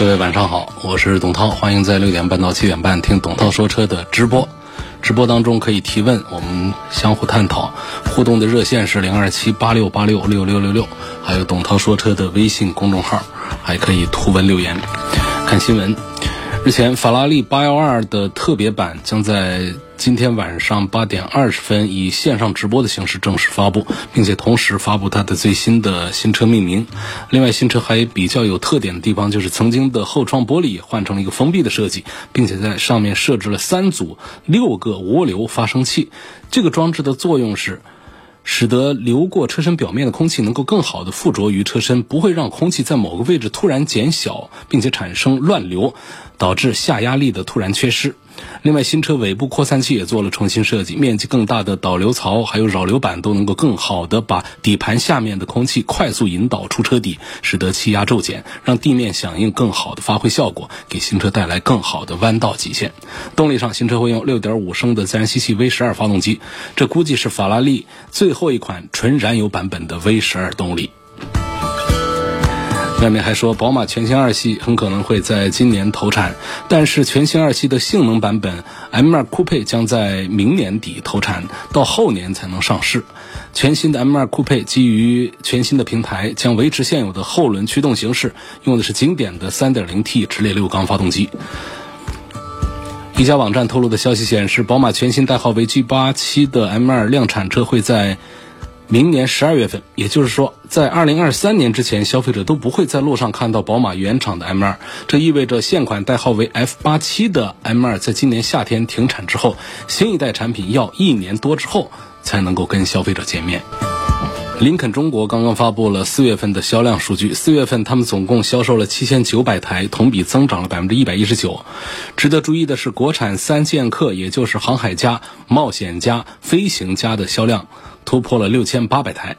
各位晚上好，我是董涛，欢迎在六点半到七点半听董涛说车的直播。直播当中可以提问，我们相互探讨。互动的热线是零二七八六八六六六六六，还有董涛说车的微信公众号，还可以图文留言。看新闻，日前法拉利八幺二的特别版将在。今天晚上八点二十分，以线上直播的形式正式发布，并且同时发布它的最新的新车命名。另外，新车还比较有特点的地方，就是曾经的后窗玻璃换成了一个封闭的设计，并且在上面设置了三组六个涡流发生器。这个装置的作用是。使得流过车身表面的空气能够更好的附着于车身，不会让空气在某个位置突然减小，并且产生乱流，导致下压力的突然缺失。另外，新车尾部扩散器也做了重新设计，面积更大的导流槽还有扰流板都能够更好的把底盘下面的空气快速引导出车底，使得气压骤减，让地面响应更好的发挥效果，给新车带来更好的弯道极限。动力上，新车会用6.5升的自然吸气 V12 发动机，这估计是法拉利最后一款纯燃油版本的 V12 动力。外面还说，宝马全新二系很可能会在今年投产，但是全新二系的性能版本 M2 酷配将在明年底投产，到后年才能上市。全新的 M2 酷配基于全新的平台，将维持现有的后轮驱动形式，用的是经典的 3.0T 直列六缸发动机。一家网站透露的消息显示，宝马全新代号为 G87 的 M2 量产车会在。明年十二月份，也就是说，在二零二三年之前，消费者都不会在路上看到宝马原厂的 M2。这意味着现款代号为 F87 的 M2，在今年夏天停产之后，新一代产品要一年多之后才能够跟消费者见面。林肯中国刚刚发布了四月份的销量数据，四月份他们总共销售了七千九百台，同比增长了百分之一百一十九。值得注意的是，国产三剑客，也就是航海家、冒险家、飞行家的销量突破了六千八百台，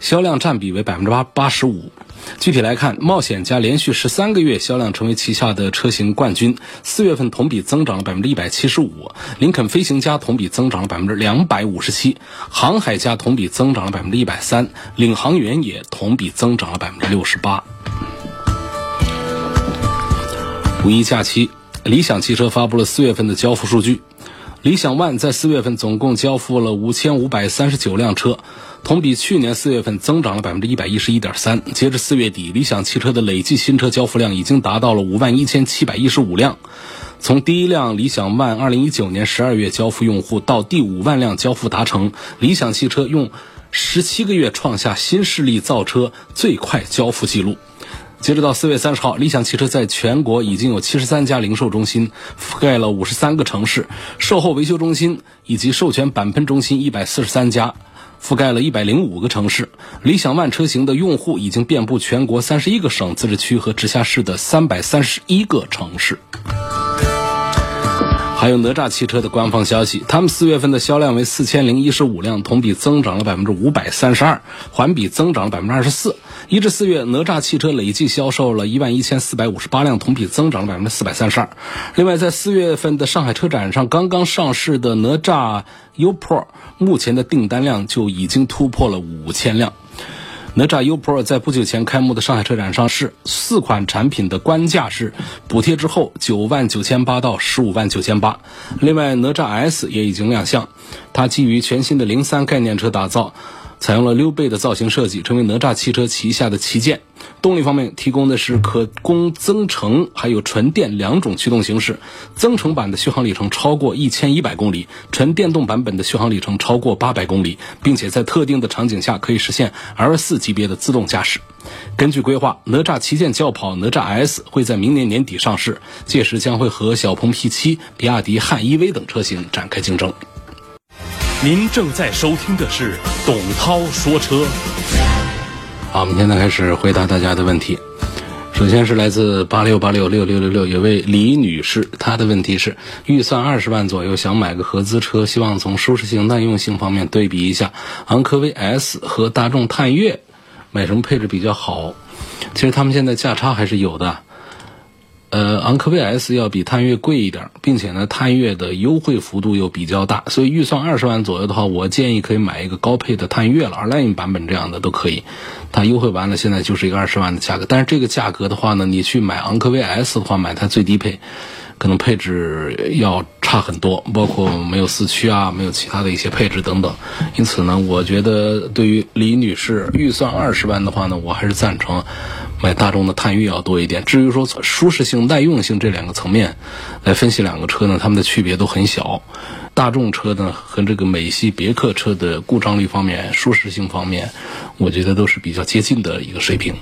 销量占比为百分之八八十五。具体来看，冒险家连续十三个月销量成为旗下的车型冠军，四月份同比增长了百分之一百七十五。林肯飞行家同比增长了百分之两百五十七，航海家同比增长了百分之一百三，领航员也同比增长了百分之六十八。五一假期，理想汽车发布了四月份的交付数据。理想 ONE 在四月份总共交付了五千五百三十九辆车，同比去年四月份增长了百分之一百一十一点三。截至四月底，理想汽车的累计新车交付量已经达到了五万一千七百一十五辆。从第一辆理想 ONE 二零一九年十二月交付用户到第五万辆交付达成，理想汽车用十七个月创下新势力造车最快交付记录。截止到四月三十号，理想汽车在全国已经有七十三家零售中心，覆盖了五十三个城市；售后维修中心以及授权钣喷中心一百四十三家，覆盖了一百零五个城市。理想 ONE 车型的用户已经遍布全国三十一个省、自治区和直辖市的三百三十一个城市。还有哪吒汽车的官方消息，他们四月份的销量为四千零一十五辆，同比增长了百分之五百三十二，环比增长了百分之二十四。一至四月，哪吒汽车累计销售了一万一千四百五十八辆，同比增长了百分之四百三十二。另外，在四月份的上海车展上，刚刚上市的哪吒 U Pro 目前的订单量就已经突破了五千辆。哪吒 U Pro 在不久前开幕的上海车展上市，四款产品的官价是补贴之后九万九千八到十五万九千八。另外，哪吒 S 也已经亮相，它基于全新的零三概念车打造。采用了溜背的造型设计，成为哪吒汽车旗下的旗舰。动力方面提供的是可供增程还有纯电两种驱动形式。增程版的续航里程超过一千一百公里，纯电动版本的续航里程超过八百公里，并且在特定的场景下可以实现 L 四级别的自动驾驶。根据规划，哪吒旗舰轿跑哪吒 S 会在明年年底上市，届时将会和小鹏 P7、比亚迪汉 EV 等车型展开竞争。您正在收听的是董涛说车。好，我们现在开始回答大家的问题。首先是来自八六八六六六六六，有位李女士，她的问题是预算二十万左右，想买个合资车，希望从舒适性、耐用性方面对比一下昂科威 S 和大众探岳，买什么配置比较好？其实他们现在价差还是有的。呃，昂科威 S 要比探岳贵一点，并且呢，探岳的优惠幅度又比较大，所以预算二十万左右的话，我建议可以买一个高配的探岳了，Line 版本这样的都可以。它优惠完了，现在就是一个二十万的价格。但是这个价格的话呢，你去买昂科威 S 的话，买它最低配，可能配置要差很多，包括没有四驱啊，没有其他的一些配置等等。因此呢，我觉得对于李女士预算二十万的话呢，我还是赞成。买大众的探岳要多一点。至于说舒适性、耐用性这两个层面来分析两个车呢，它们的区别都很小。大众车呢和这个美系别克车的故障率方面、舒适性方面，我觉得都是比较接近的一个水平。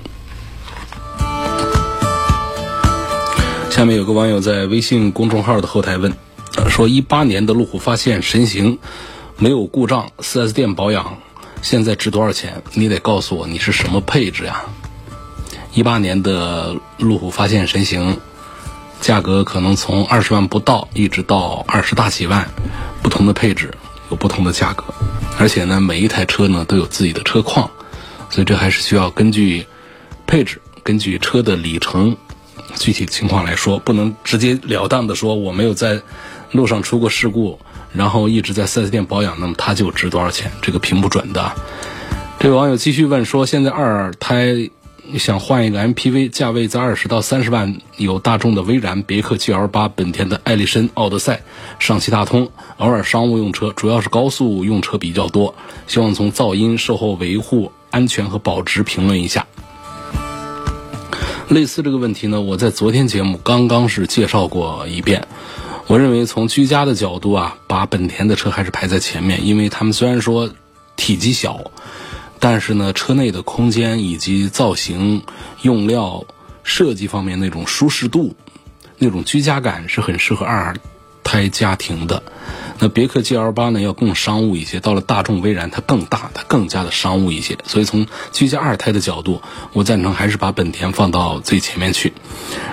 下面有个网友在微信公众号的后台问，说一八年的路虎发现神行没有故障，4S 店保养现在值多少钱？你得告诉我你是什么配置呀？一八年的路虎发现神行，价格可能从二十万不到，一直到二十大几万，不同的配置有不同的价格，而且呢，每一台车呢都有自己的车况，所以这还是需要根据配置、根据车的里程具体情况来说，不能直截了当的说我没有在路上出过事故，然后一直在四 S 店保养，那么它就值多少钱？这个评不准的。这位网友继续问说，现在二胎。想换一个 MPV，价位在二十到三十万，有大众的威然、别克 GL 八、本田的艾力绅、奥德赛、上汽大通，偶尔商务用车，主要是高速用车比较多。希望从噪音、售后维护、安全和保值评论一下。类似这个问题呢，我在昨天节目刚刚是介绍过一遍。我认为从居家的角度啊，把本田的车还是排在前面，因为他们虽然说体积小。但是呢，车内的空间以及造型、用料、设计方面那种舒适度、那种居家感是很适合二胎家庭的。那别克 GL 八呢，要更商务一些；到了大众威然，它更大，它更加的商务一些。所以从居家二胎的角度，我赞成还是把本田放到最前面去。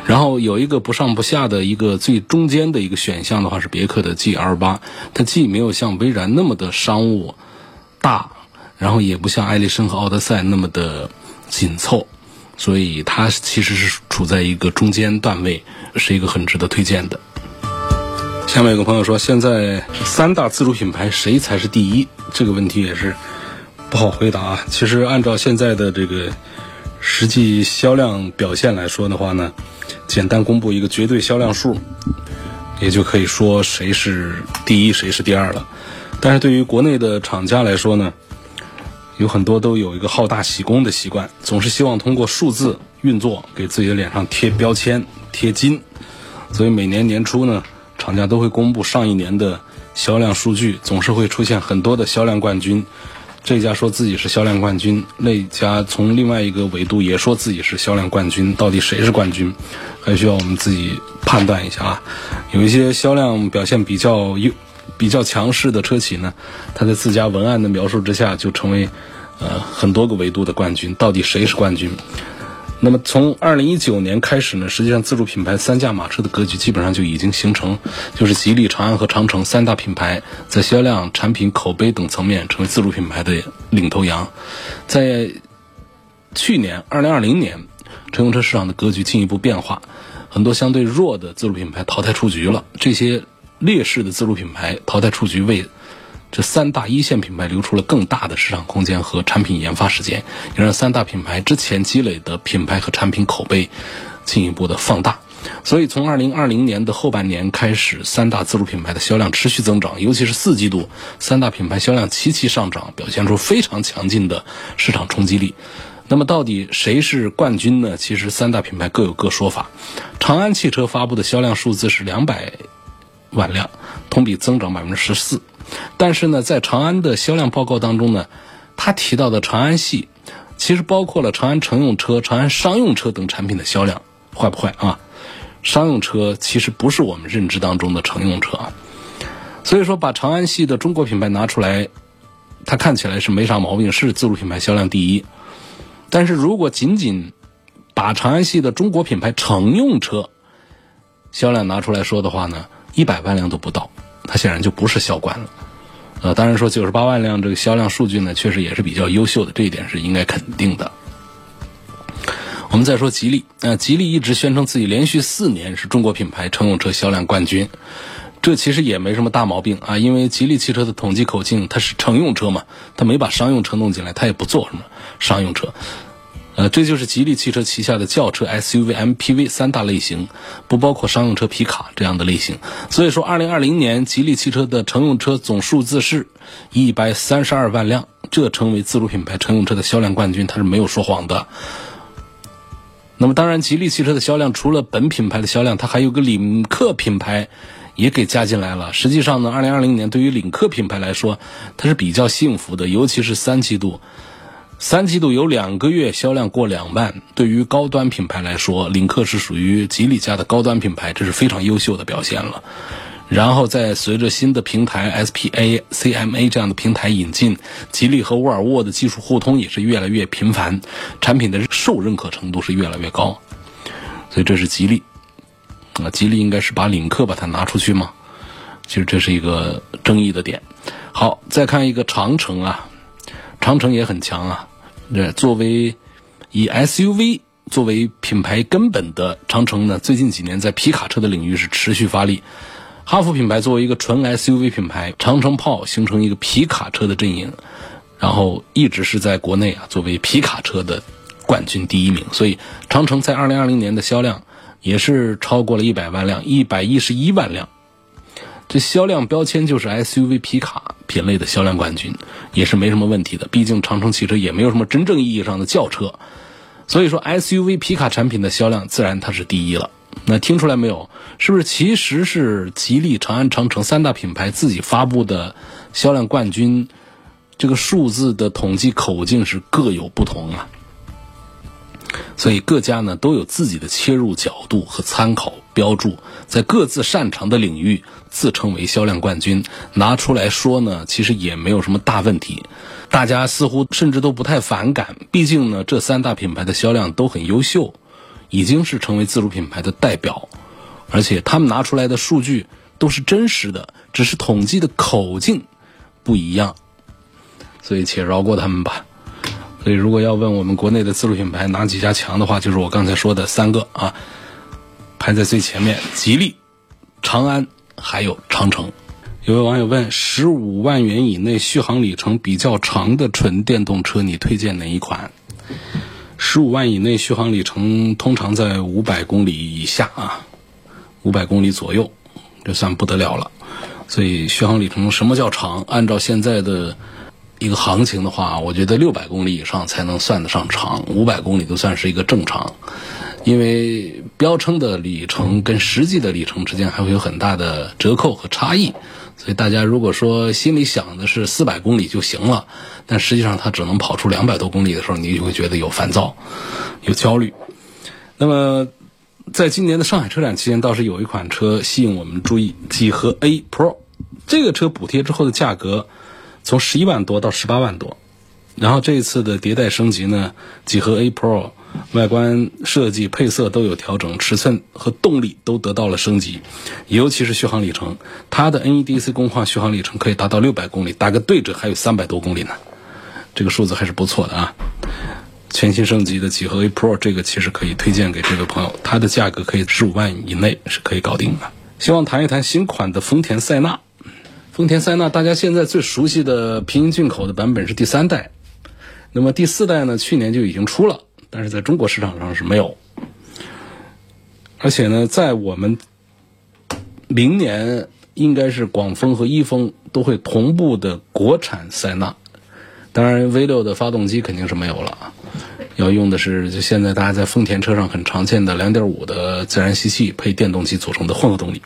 然后有一个不上不下的一个最中间的一个选项的话，是别克的 GL 八，它既没有像威然那么的商务大。然后也不像艾力绅和奥德赛那么的紧凑，所以它其实是处在一个中间段位，是一个很值得推荐的。下面有个朋友说，现在三大自主品牌谁才是第一？这个问题也是不好回答。其实按照现在的这个实际销量表现来说的话呢，简单公布一个绝对销量数，也就可以说谁是第一，谁是第二了。但是对于国内的厂家来说呢？有很多都有一个好大喜功的习惯，总是希望通过数字运作给自己的脸上贴标签、贴金。所以每年年初呢，厂家都会公布上一年的销量数据，总是会出现很多的销量冠军。这家说自己是销量冠军，那家从另外一个维度也说自己是销量冠军。到底谁是冠军，还需要我们自己判断一下啊。有一些销量表现比较优。比较强势的车企呢，它在自家文案的描述之下就成为，呃，很多个维度的冠军。到底谁是冠军？那么从二零一九年开始呢，实际上自主品牌三驾马车的格局基本上就已经形成，就是吉利、长安和长城三大品牌在销量、产品、口碑等层面成为自主品牌的领头羊。在去年二零二零年，乘用车市场的格局进一步变化，很多相对弱的自主品牌淘汰出局了。这些。劣势的自主品牌淘汰出局，为这三大一线品牌留出了更大的市场空间和产品研发时间，也让三大品牌之前积累的品牌和产品口碑进一步的放大。所以，从二零二零年的后半年开始，三大自主品牌的销量持续增长，尤其是四季度，三大品牌销量齐齐上涨，表现出非常强劲的市场冲击力。那么，到底谁是冠军呢？其实，三大品牌各有各说法。长安汽车发布的销量数字是两百。万辆，同比增长百分之十四。但是呢，在长安的销量报告当中呢，他提到的长安系，其实包括了长安乘用车、长安商用车等产品的销量，坏不坏啊？商用车其实不是我们认知当中的乘用车啊。所以说，把长安系的中国品牌拿出来，它看起来是没啥毛病，是自主品牌销量第一。但是如果仅仅把长安系的中国品牌乘用车销量拿出来说的话呢，一百万辆都不到，它显然就不是销冠了。呃，当然说九十八万辆这个销量数据呢，确实也是比较优秀的，这一点是应该肯定的。我们再说吉利，呃，吉利一直宣称自己连续四年是中国品牌乘用车销量冠军，这其实也没什么大毛病啊，因为吉利汽车的统计口径它是乘用车嘛，它没把商用车弄进来，它也不做什么商用车。呃，这就是吉利汽车旗下的轿车、SUV、MPV 三大类型，不包括商用车、皮卡这样的类型。所以说，二零二零年吉利汽车的乘用车总数字是一百三十二万辆，这成为自主品牌乘用车的销量冠军，它是没有说谎的。那么，当然，吉利汽车的销量除了本品牌的销量，它还有个领克品牌也给加进来了。实际上呢，二零二零年对于领克品牌来说，它是比较幸福的，尤其是三季度。三季度有两个月销量过两万，对于高端品牌来说，领克是属于吉利家的高端品牌，这是非常优秀的表现了。然后再随着新的平台 SPA、CMA 这样的平台引进，吉利和沃尔沃的技术互通也是越来越频繁，产品的受认可程度是越来越高。所以这是吉利，啊，吉利应该是把领克把它拿出去吗？其实这是一个争议的点。好，再看一个长城啊。长城也很强啊，这作为以 SUV 作为品牌根本的长城呢，最近几年在皮卡车的领域是持续发力。哈弗品牌作为一个纯 SUV 品牌，长城炮形成一个皮卡车的阵营，然后一直是在国内啊作为皮卡车的冠军第一名。所以长城在2020年的销量也是超过了一百万辆，一百一十一万辆。这销量标签就是 SUV 皮卡品类的销量冠军，也是没什么问题的。毕竟长城汽车也没有什么真正意义上的轿车，所以说 SUV 皮卡产品的销量自然它是第一了。那听出来没有？是不是其实是吉利、长安、长城三大品牌自己发布的销量冠军，这个数字的统计口径是各有不同啊？所以各家呢都有自己的切入角度和参考标注，在各自擅长的领域自称为销量冠军，拿出来说呢，其实也没有什么大问题。大家似乎甚至都不太反感，毕竟呢，这三大品牌的销量都很优秀，已经是成为自主品牌的代表，而且他们拿出来的数据都是真实的，只是统计的口径不一样，所以且饶过他们吧。所以，如果要问我们国内的自主品牌哪几家强的话，就是我刚才说的三个啊，排在最前面：吉利、长安还有长城。有位网友问：十五万元以内续航里程比较长的纯电动车，你推荐哪一款？十五万以内续航里程通常在五百公里以下啊，五百公里左右，这算不得了了。所以，续航里程什么叫长？按照现在的。一个行情的话，我觉得六百公里以上才能算得上长，五百公里都算是一个正常。因为标称的里程跟实际的里程之间还会有很大的折扣和差异，所以大家如果说心里想的是四百公里就行了，但实际上它只能跑出两百多公里的时候，你就会觉得有烦躁、有焦虑。那么，在今年的上海车展期间，倒是有一款车吸引我们注意，几何 A Pro 这个车补贴之后的价格。从十一万多到十八万多，然后这一次的迭代升级呢，几何 A Pro 外观设计、配色都有调整，尺寸和动力都得到了升级，尤其是续航里程，它的 NEDC 工况续航里程可以达到六百公里，打个对折还有三百多公里呢，这个数字还是不错的啊。全新升级的几何 A Pro 这个其实可以推荐给这位朋友，它的价格可以十五万以内是可以搞定的。希望谈一谈新款的丰田塞纳。丰田塞纳，大家现在最熟悉的平行进口的版本是第三代，那么第四代呢？去年就已经出了，但是在中国市场上是没有。而且呢，在我们明年应该是广丰和一丰都会同步的国产塞纳，当然 V 六的发动机肯定是没有了，要用的是就现在大家在丰田车上很常见的2.5的自然吸气配电动机组成的混合动力。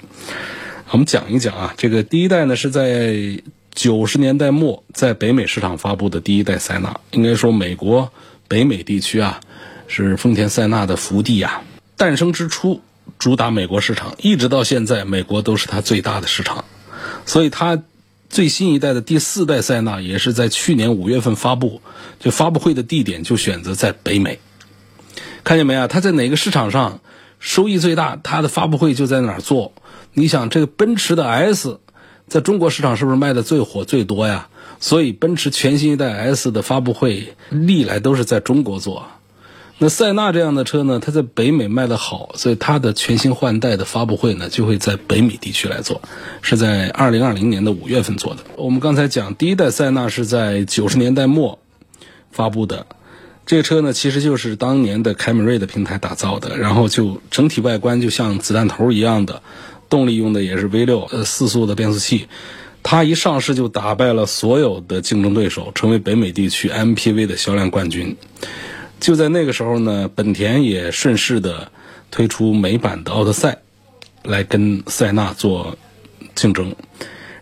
我们讲一讲啊，这个第一代呢是在九十年代末在北美市场发布的第一代塞纳，应该说美国北美地区啊是丰田塞纳的福地啊。诞生之初主打美国市场，一直到现在美国都是它最大的市场，所以它最新一代的第四代塞纳也是在去年五月份发布，就发布会的地点就选择在北美。看见没啊？它在哪个市场上收益最大，它的发布会就在哪儿做。你想，这个奔驰的 S 在中国市场是不是卖的最火最多呀？所以，奔驰全新一代 S 的发布会历来都是在中国做。那塞纳这样的车呢，它在北美卖的好，所以它的全新换代的发布会呢，就会在北美地区来做，是在二零二零年的五月份做的。我们刚才讲，第一代塞纳是在九十年代末发布的，这个车呢，其实就是当年的凯美瑞的平台打造的，然后就整体外观就像子弹头一样的，动力用的也是 V 六呃四速的变速器，它一上市就打败了所有的竞争对手，成为北美地区 MPV 的销量冠军。就在那个时候呢，本田也顺势的推出美版的奥德赛，来跟塞纳做竞争。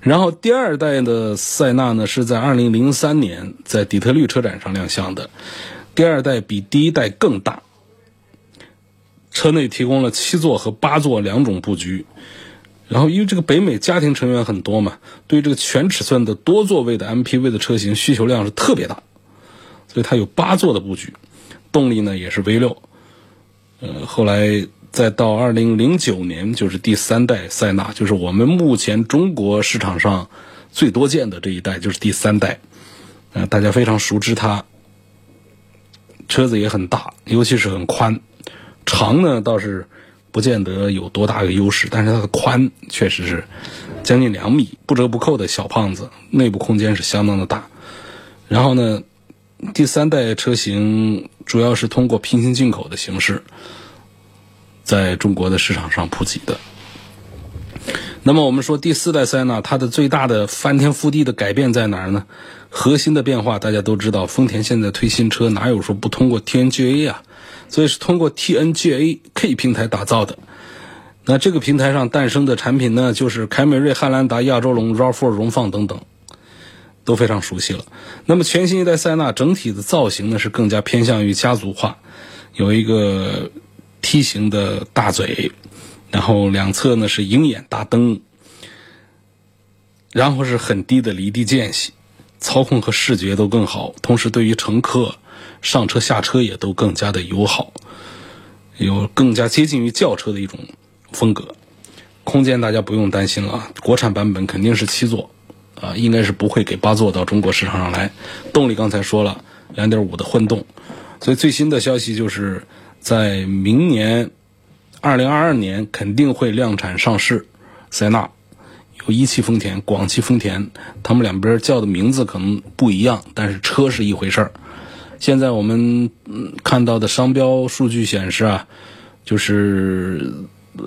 然后第二代的塞纳呢，是在2003年在底特律车展上亮相的。第二代比第一代更大，车内提供了七座和八座两种布局。然后因为这个北美家庭成员很多嘛，对这个全尺寸的多座位的 MPV 的车型需求量是特别大，所以它有八座的布局。动力呢也是 V 六，呃，后来再到二零零九年就是第三代塞纳，就是我们目前中国市场上最多见的这一代，就是第三代，呃，大家非常熟知它，车子也很大，尤其是很宽，长呢倒是不见得有多大的优势，但是它的宽确实是将近两米，不折不扣的小胖子，内部空间是相当的大，然后呢。第三代车型主要是通过平行进口的形式，在中国的市场上普及的。那么我们说第四代塞纳，它的最大的翻天覆地的改变在哪儿呢？核心的变化大家都知道，丰田现在推新车哪有说不通过 TNGA 啊？所以是通过 TNGA K 平台打造的。那这个平台上诞生的产品呢，就是凯美瑞、汉兰达、亚洲龙、RAV4、荣放等等。都非常熟悉了。那么全新一代塞纳整体的造型呢是更加偏向于家族化，有一个梯形的大嘴，然后两侧呢是鹰眼大灯，然后是很低的离地间隙，操控和视觉都更好，同时对于乘客上车下车也都更加的友好，有更加接近于轿车的一种风格。空间大家不用担心了，国产版本肯定是七座。啊，应该是不会给八座到中国市场上来。动力刚才说了，两点五的混动。所以最新的消息就是，在明年二零二二年肯定会量产上市。塞纳一汽丰田、广汽丰田，他们两边叫的名字可能不一样，但是车是一回事儿。现在我们看到的商标数据显示啊，就是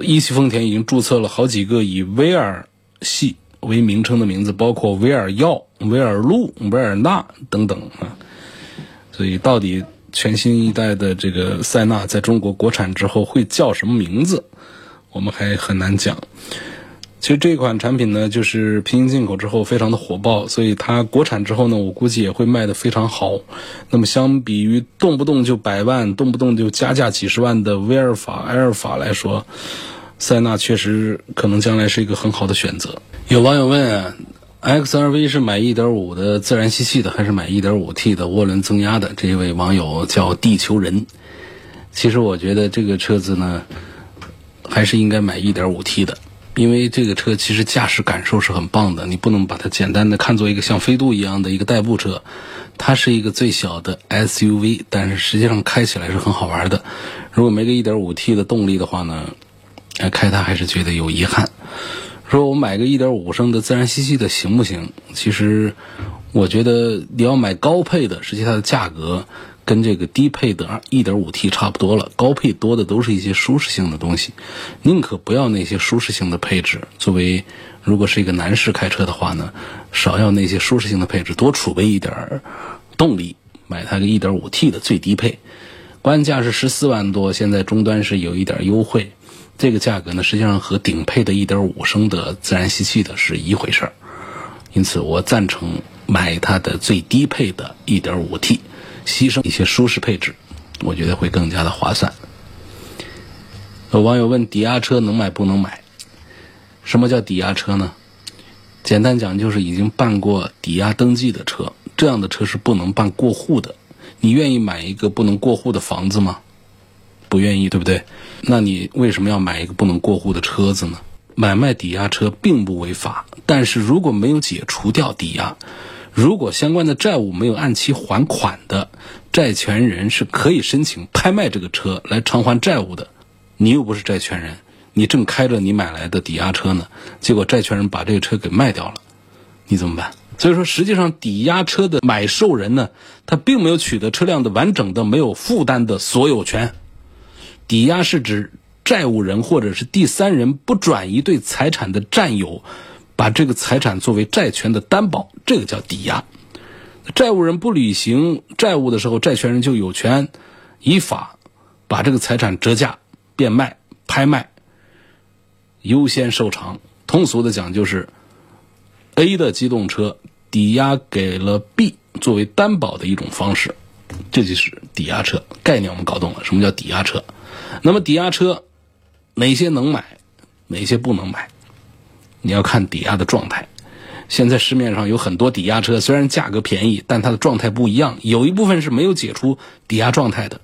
一汽丰田已经注册了好几个以威尔系。为名称的名字包括威尔耀、威尔路、威尔纳等等啊，所以到底全新一代的这个塞纳在中国国产之后会叫什么名字，我们还很难讲。其实这款产品呢，就是平行进口之后非常的火爆，所以它国产之后呢，我估计也会卖得非常好。那么相比于动不动就百万、动不动就加价几十万的威尔法、埃尔法来说，塞纳确实可能将来是一个很好的选择。有网友问，XRV 是买1.5的自然吸气的，还是买 1.5T 的涡轮增压的？这一位网友叫地球人。其实我觉得这个车子呢，还是应该买 1.5T 的，因为这个车其实驾驶感受是很棒的。你不能把它简单的看作一个像飞度一样的一个代步车，它是一个最小的 SUV，但是实际上开起来是很好玩的。如果没个 1.5T 的动力的话呢，开它还是觉得有遗憾。说我买个1.5升的自然吸气的行不行？其实，我觉得你要买高配的，实际它的价格跟这个低配的 1.5T 差不多了。高配多的都是一些舒适性的东西，宁可不要那些舒适性的配置。作为如果是一个男士开车的话呢，少要那些舒适性的配置，多储备一点动力，买它个 1.5T 的最低配，官价是十四万多，现在终端是有一点优惠。这个价格呢，实际上和顶配的1.5升的自然吸气的是一回事儿，因此我赞成买它的最低配的 1.5T，牺牲一些舒适配置，我觉得会更加的划算。有网友问：抵押车能买不能买？什么叫抵押车呢？简单讲就是已经办过抵押登记的车，这样的车是不能办过户的。你愿意买一个不能过户的房子吗？不愿意，对不对？那你为什么要买一个不能过户的车子呢？买卖抵押车并不违法，但是如果没有解除掉抵押，如果相关的债务没有按期还款的，债权人是可以申请拍卖这个车来偿还债务的。你又不是债权人，你正开着你买来的抵押车呢，结果债权人把这个车给卖掉了，你怎么办？所以说，实际上抵押车的买受人呢，他并没有取得车辆的完整的、没有负担的所有权。抵押是指债务人或者是第三人不转移对财产的占有。把这个财产作为债权的担保，这个叫抵押。债务人不履行债务的时候，债权人就有权依法把这个财产折价、变卖、拍卖、优先受偿。通俗的讲，就是 A 的机动车抵押给了 B 作为担保的一种方式，这就是抵押车概念。我们搞懂了什么叫抵押车？那么抵押车哪些能买，哪些不能买？你要看抵押的状态，现在市面上有很多抵押车，虽然价格便宜，但它的状态不一样。有一部分是没有解除抵押状态的，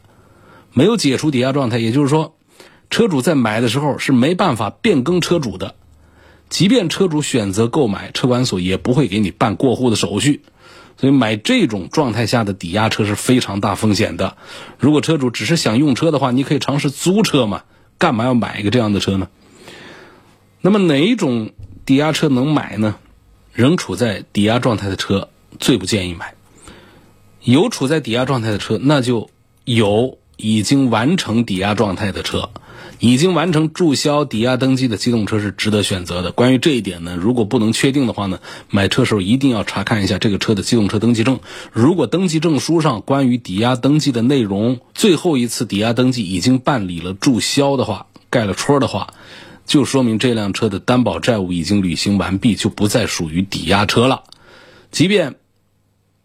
没有解除抵押状态，也就是说，车主在买的时候是没办法变更车主的。即便车主选择购买，车管所也不会给你办过户的手续。所以买这种状态下的抵押车是非常大风险的。如果车主只是想用车的话，你可以尝试租车嘛，干嘛要买一个这样的车呢？那么哪一种？抵押车能买呢？仍处在抵押状态的车最不建议买。有处在抵押状态的车，那就有已经完成抵押状态的车，已经完成注销抵押登记的机动车是值得选择的。关于这一点呢，如果不能确定的话呢，买车时候一定要查看一下这个车的机动车登记证。如果登记证书上关于抵押登记的内容，最后一次抵押登记已经办理了注销的话，盖了戳的话。就说明这辆车的担保债务已经履行完毕，就不再属于抵押车了。即便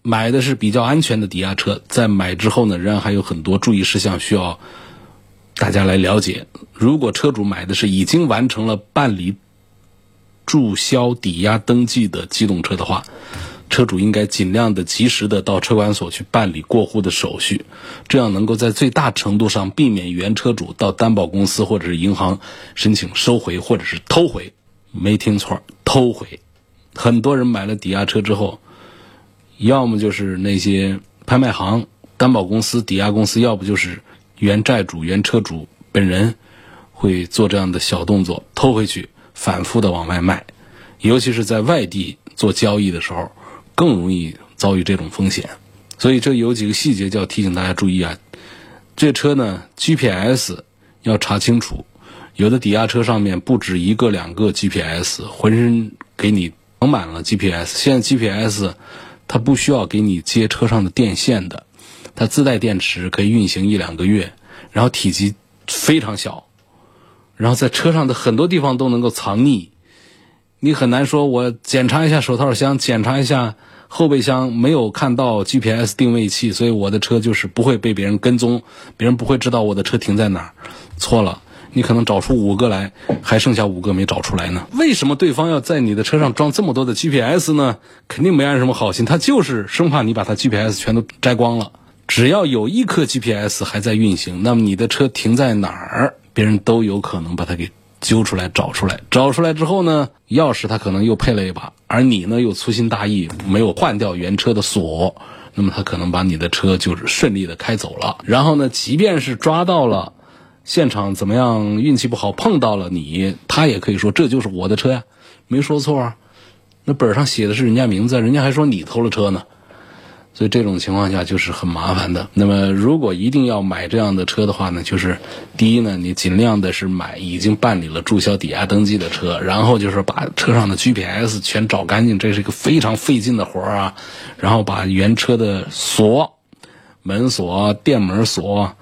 买的是比较安全的抵押车，在买之后呢，仍然还有很多注意事项需要大家来了解。如果车主买的是已经完成了办理注销抵押登记的机动车的话，车主应该尽量的及时的到车管所去办理过户的手续，这样能够在最大程度上避免原车主到担保公司或者是银行申请收回或者是偷回。没听错，偷回。很多人买了抵押车之后，要么就是那些拍卖行、担保公司、抵押公司，要不就是原债主、原车主本人会做这样的小动作，偷回去，反复的往外卖。尤其是在外地做交易的时候。更容易遭遇这种风险，所以这有几个细节就要提醒大家注意啊。这车呢，GPS 要查清楚，有的抵押车上面不止一个两个 GPS，浑身给你绑满了 GPS。现在 GPS 它不需要给你接车上的电线的，它自带电池可以运行一两个月，然后体积非常小，然后在车上的很多地方都能够藏匿，你很难说我检查一下手套箱，检查一下。后备箱没有看到 GPS 定位器，所以我的车就是不会被别人跟踪，别人不会知道我的车停在哪儿。错了，你可能找出五个来，还剩下五个没找出来呢。为什么对方要在你的车上装这么多的 GPS 呢？肯定没安什么好心，他就是生怕你把他 GPS 全都摘光了。只要有一颗 GPS 还在运行，那么你的车停在哪儿，别人都有可能把它给。揪出来，找出来，找出来之后呢，钥匙他可能又配了一把，而你呢又粗心大意，没有换掉原车的锁，那么他可能把你的车就是顺利的开走了。然后呢，即便是抓到了，现场怎么样，运气不好碰到了你，他也可以说这就是我的车呀，没说错啊，那本上写的是人家名字，人家还说你偷了车呢。所以这种情况下就是很麻烦的。那么，如果一定要买这样的车的话呢，就是第一呢，你尽量的是买已经办理了注销抵押登记的车，然后就是把车上的 GPS 全找干净，这是一个非常费劲的活儿啊。然后把原车的锁、门锁、电门锁，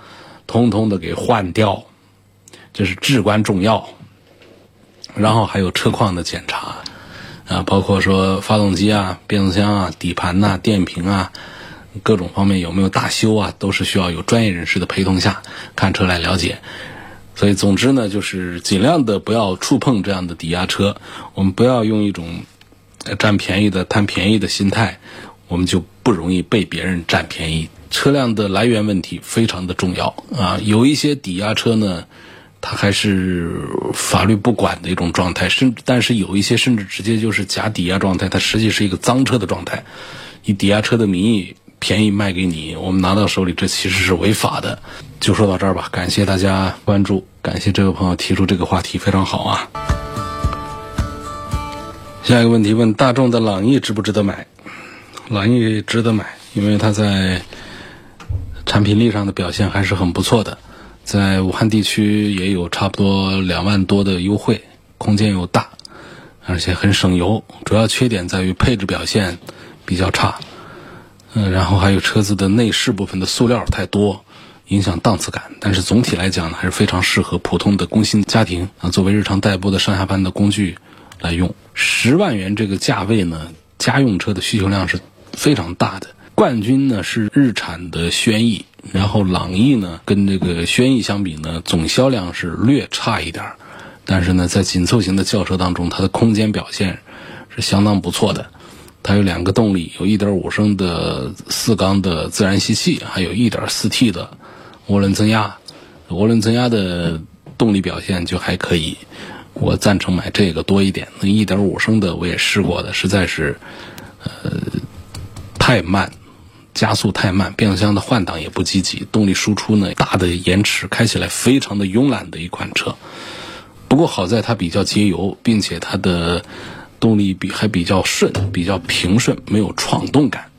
通通的给换掉，这是至关重要。然后还有车况的检查。啊，包括说发动机啊、变速箱啊、底盘呐、电瓶啊，各种方面有没有大修啊，都是需要有专业人士的陪同下看车来了解。所以，总之呢，就是尽量的不要触碰这样的抵押车。我们不要用一种占便宜的、贪便宜的心态，我们就不容易被别人占便宜。车辆的来源问题非常的重要啊，有一些抵押车呢，它还是法律不管的一种状态，甚但是有一些甚至直接就是假抵押状态，它实际是一个赃车的状态，以抵押车的名义便宜卖给你，我们拿到手里，这其实是违法的。就说到这儿吧，感谢大家关注，感谢这位朋友提出这个话题，非常好啊。下一个问题问大众的朗逸值不值得买？朗逸值得买，因为它在产品力上的表现还是很不错的，在武汉地区也有差不多两万多的优惠，空间又大，而且很省油。主要缺点在于配置表现比较差，嗯，然后还有车子的内饰部分的塑料太多，影响档次感。但是总体来讲呢，还是非常适合普通的工薪家庭啊，作为日常代步的上下班的工具来用。十万元这个价位呢，家用车的需求量是非常大的。冠军呢是日产的轩逸，然后朗逸呢跟这个轩逸相比呢，总销量是略差一点儿，但是呢，在紧凑型的轿车当中，它的空间表现是相当不错的。它有两个动力，有1.5升的四缸的自然吸气，还有一点四 T 的涡轮增压。涡轮增压的动力表现就还可以，我赞成买这个多一点。那1.5升的我也试过的，实在是呃太慢。加速太慢，变速箱的换挡也不积极，动力输出呢大的延迟，开起来非常的慵懒的一款车。不过好在它比较节油，并且它的动力比还比较顺，比较平顺，没有闯动感。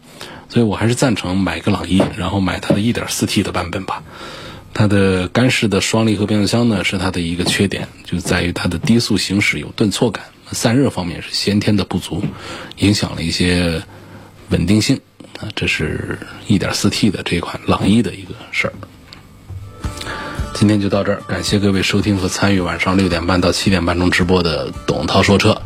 所以我还是赞成买个朗逸，然后买它的 1.4T 的版本吧。它的干式的双离合变速箱呢是它的一个缺点，就在于它的低速行驶有顿挫感，散热方面是先天的不足，影响了一些稳定性。啊，这是一点四 T 的这款朗逸的一个事儿。今天就到这儿，感谢各位收听和参与晚上六点半到七点半钟直播的董涛说车。